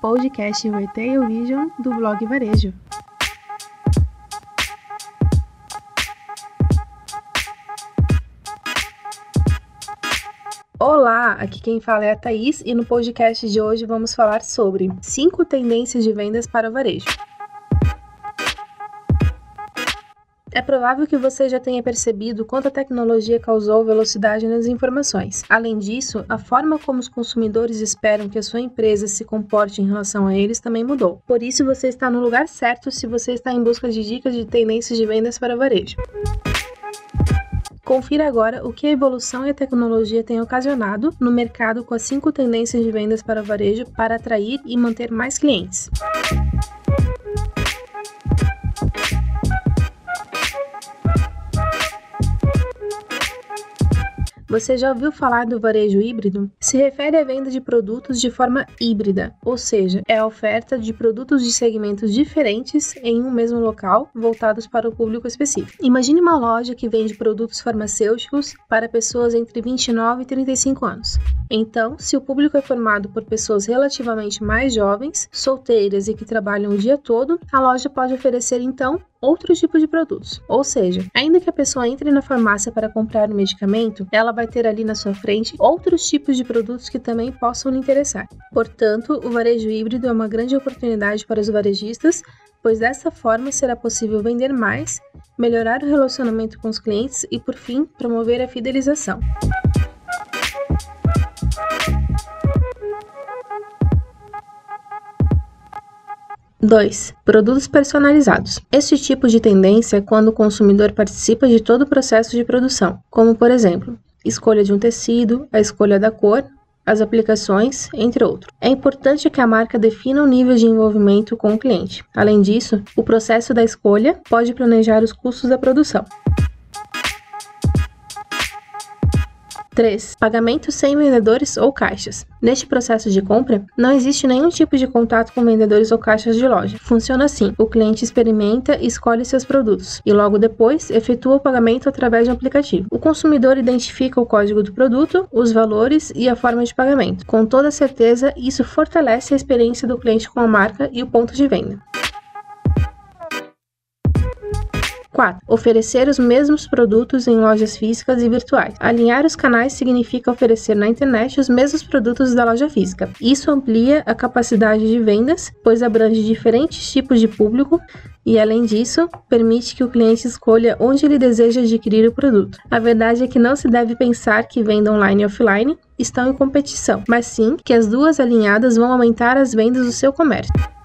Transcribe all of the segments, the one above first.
Podcast Retail Vision do blog Varejo. Olá, aqui quem fala é a Thaís e no podcast de hoje vamos falar sobre 5 tendências de vendas para o varejo. É provável que você já tenha percebido quanto a tecnologia causou velocidade nas informações. Além disso, a forma como os consumidores esperam que a sua empresa se comporte em relação a eles também mudou. Por isso, você está no lugar certo se você está em busca de dicas de tendências de vendas para varejo. Confira agora o que a evolução e a tecnologia têm ocasionado no mercado com as cinco tendências de vendas para varejo para atrair e manter mais clientes. Você já ouviu falar do varejo híbrido? Se refere à venda de produtos de forma híbrida, ou seja, é a oferta de produtos de segmentos diferentes em um mesmo local, voltados para o público específico. Imagine uma loja que vende produtos farmacêuticos para pessoas entre 29 e 35 anos. Então, se o público é formado por pessoas relativamente mais jovens, solteiras e que trabalham o dia todo, a loja pode oferecer então outros tipos de produtos. Ou seja, ainda que a pessoa entre na farmácia para comprar um medicamento, ela vai ter ali na sua frente outros tipos de produtos que também possam lhe interessar. Portanto, o varejo híbrido é uma grande oportunidade para os varejistas, pois dessa forma será possível vender mais, melhorar o relacionamento com os clientes e, por fim, promover a fidelização. 2. Produtos personalizados. Este tipo de tendência é quando o consumidor participa de todo o processo de produção, como por exemplo, escolha de um tecido, a escolha da cor, as aplicações, entre outros. É importante que a marca defina o nível de envolvimento com o cliente. Além disso, o processo da escolha pode planejar os custos da produção. 3. Pagamento sem vendedores ou caixas. Neste processo de compra, não existe nenhum tipo de contato com vendedores ou caixas de loja. Funciona assim: o cliente experimenta e escolhe seus produtos, e logo depois efetua o pagamento através de um aplicativo. O consumidor identifica o código do produto, os valores e a forma de pagamento. Com toda certeza, isso fortalece a experiência do cliente com a marca e o ponto de venda. 4. Oferecer os mesmos produtos em lojas físicas e virtuais. Alinhar os canais significa oferecer na internet os mesmos produtos da loja física. Isso amplia a capacidade de vendas, pois abrange diferentes tipos de público e, além disso, permite que o cliente escolha onde ele deseja adquirir o produto. A verdade é que não se deve pensar que venda online e offline estão em competição, mas sim que as duas alinhadas vão aumentar as vendas do seu comércio.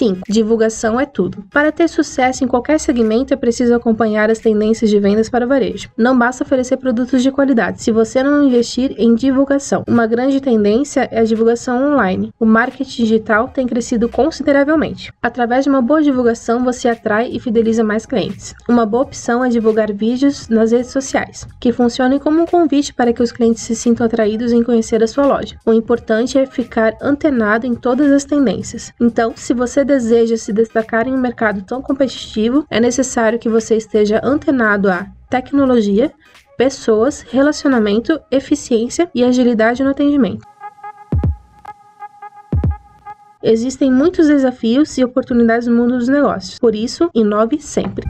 5. Divulgação é tudo. Para ter sucesso em qualquer segmento, é preciso acompanhar as tendências de vendas para varejo. Não basta oferecer produtos de qualidade se você não investir em divulgação. Uma grande tendência é a divulgação online. O marketing digital tem crescido consideravelmente. Através de uma boa divulgação, você atrai e fideliza mais clientes. Uma boa opção é divulgar vídeos nas redes sociais, que funcionem como um convite para que os clientes se sintam atraídos em conhecer a sua loja. O importante é ficar antenado em todas as tendências. Então, se você deseja se destacar em um mercado tão competitivo, é necessário que você esteja antenado a tecnologia, pessoas, relacionamento, eficiência e agilidade no atendimento. Existem muitos desafios e oportunidades no mundo dos negócios, por isso, inove sempre.